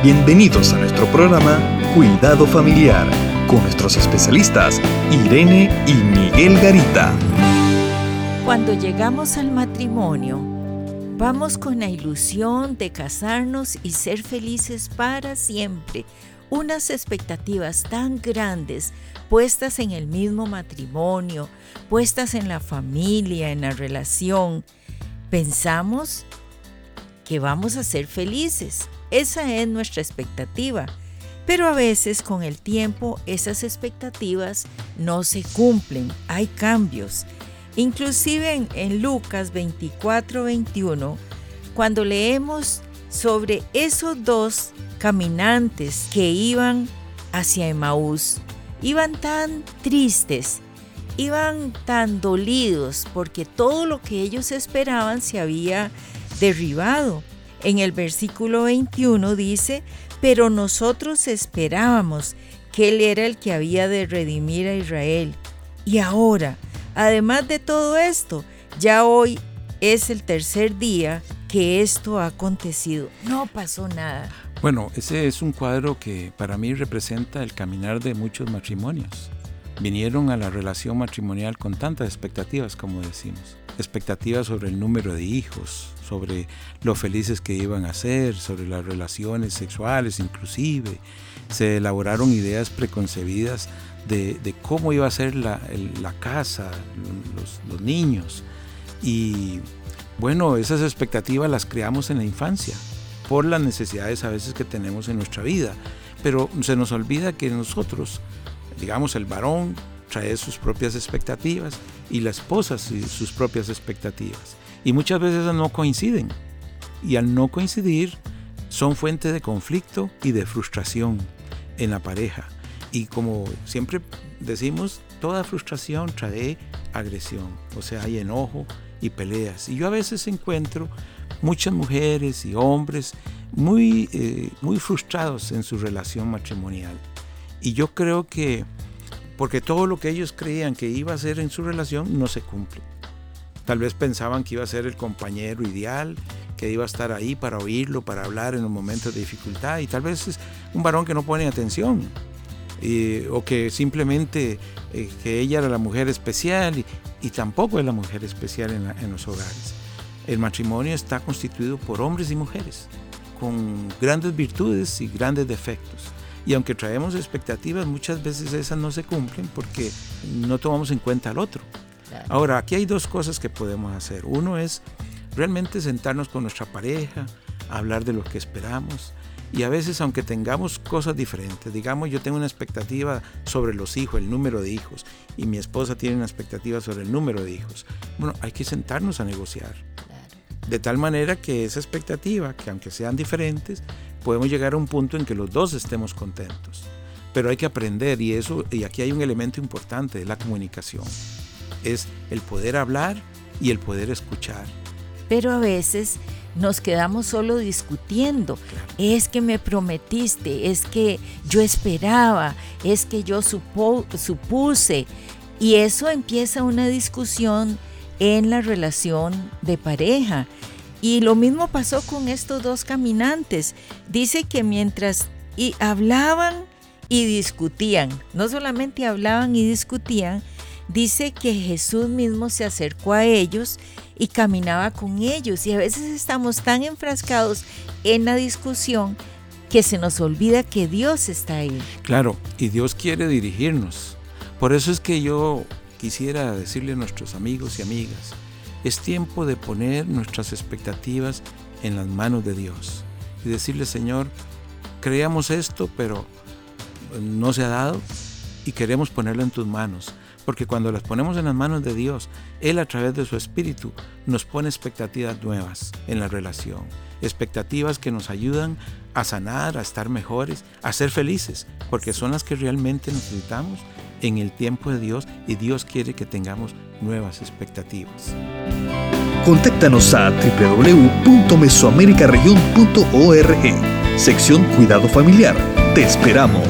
Bienvenidos a nuestro programa Cuidado Familiar con nuestros especialistas Irene y Miguel Garita. Cuando llegamos al matrimonio, vamos con la ilusión de casarnos y ser felices para siempre. Unas expectativas tan grandes puestas en el mismo matrimonio, puestas en la familia, en la relación. Pensamos que vamos a ser felices. Esa es nuestra expectativa. Pero a veces con el tiempo esas expectativas no se cumplen, hay cambios. Inclusive en, Lucas 24, 21, cuando leemos sobre esos dos caminantes que iban hacia Emaús, iban tan tristes, iban tan dolidos porque todo lo que ellos esperaban se había derribado. En el versículo 21 dice, pero nosotros esperábamos que Él era el que había de redimir a Israel. Y ahora, además de todo esto, ya hoy es el tercer día que esto ha acontecido. No pasó nada. Bueno, ese es un cuadro que para mí representa el caminar de muchos matrimonios. Vinieron a la relación matrimonial con tantas expectativas, como decimos. Expectativas sobre el número de hijos, sobre lo felices que iban a ser, sobre las relaciones sexuales inclusive. Se elaboraron ideas preconcebidas de, cómo iba a ser la, casa, los, niños. Y bueno, esas expectativas las creamos en la infancia por las necesidades a veces que tenemos en nuestra vida. Pero se nos olvida que nosotros, digamos, el varón trae sus propias expectativas y la esposa sus propias expectativas. Y muchas veces no coinciden. Y al no coincidir, son fuente de conflicto y de frustración en la pareja. Y como siempre decimos, toda frustración trae agresión, o sea, hay enojo y peleas. Y yo a veces encuentro muchas mujeres y hombres muy, eh, muy frustrados en su relación matrimonial. Y yo creo que, porque todo lo que ellos creían que iba a ser en su relación no se cumple. Tal vez pensaban que iba a ser el compañero ideal, que iba a estar ahí para oírlo, para hablar en los momentos de dificultad. Y tal vez es un varón que no pone atención. o que simplemente eh, que ella era la mujer especial y, tampoco es la mujer especial en, los hogares. El matrimonio está constituido por hombres y mujeres con grandes virtudes y grandes defectos. Y aunque traemos expectativas, muchas veces esas no se cumplen porque no tomamos en cuenta al otro. Ahora, aquí hay dos cosas que podemos hacer. Uno es realmente sentarnos con nuestra pareja, hablar de lo que esperamos. Y a veces, aunque tengamos cosas diferentes, digamos, yo tengo una expectativa sobre los hijos, el número de hijos, y mi esposa tiene una expectativa sobre el número de hijos. Bueno, hay que sentarnos a negociar. De tal manera que esa expectativa, que aunque sean diferentes, podemos llegar a un punto en que los dos estemos contentos. Pero hay que aprender y eso, y aquí hay un elemento importante, de la comunicación es el poder hablar y el poder escuchar. Pero a veces nos quedamos solo discutiendo. Es que me prometiste, es que yo esperaba, es que yo supuse. Y eso empieza una discusión en la relación de pareja. Y lo mismo pasó con estos dos caminantes. Dice que mientras y hablaban y discutían, no solamente hablaban y discutían, dice que Jesús mismo se acercó a ellos y caminaba con ellos. Y a veces estamos tan enfrascados en la discusión que se nos olvida que Dios está ahí. Claro, y Dios quiere dirigirnos. Por eso es que yo quisiera decirle a nuestros amigos y amigas, es tiempo de poner nuestras expectativas en las manos de Dios y decirle, Señor, creamos esto, pero no se ha dado y queremos ponerlo en tus manos porque cuando las ponemos en las manos de Dios, Él a través de su Espíritu nos pone expectativas nuevas en la relación, expectativas que nos ayudan a sanar, a estar mejores, a ser felices, porque son las que realmente necesitamos en el tiempo de Dios y Dios quiere que tengamos nuevas expectativas. Contáctanos a www.mesoamericaregion.org, sección Cuidado Familiar. Te esperamos.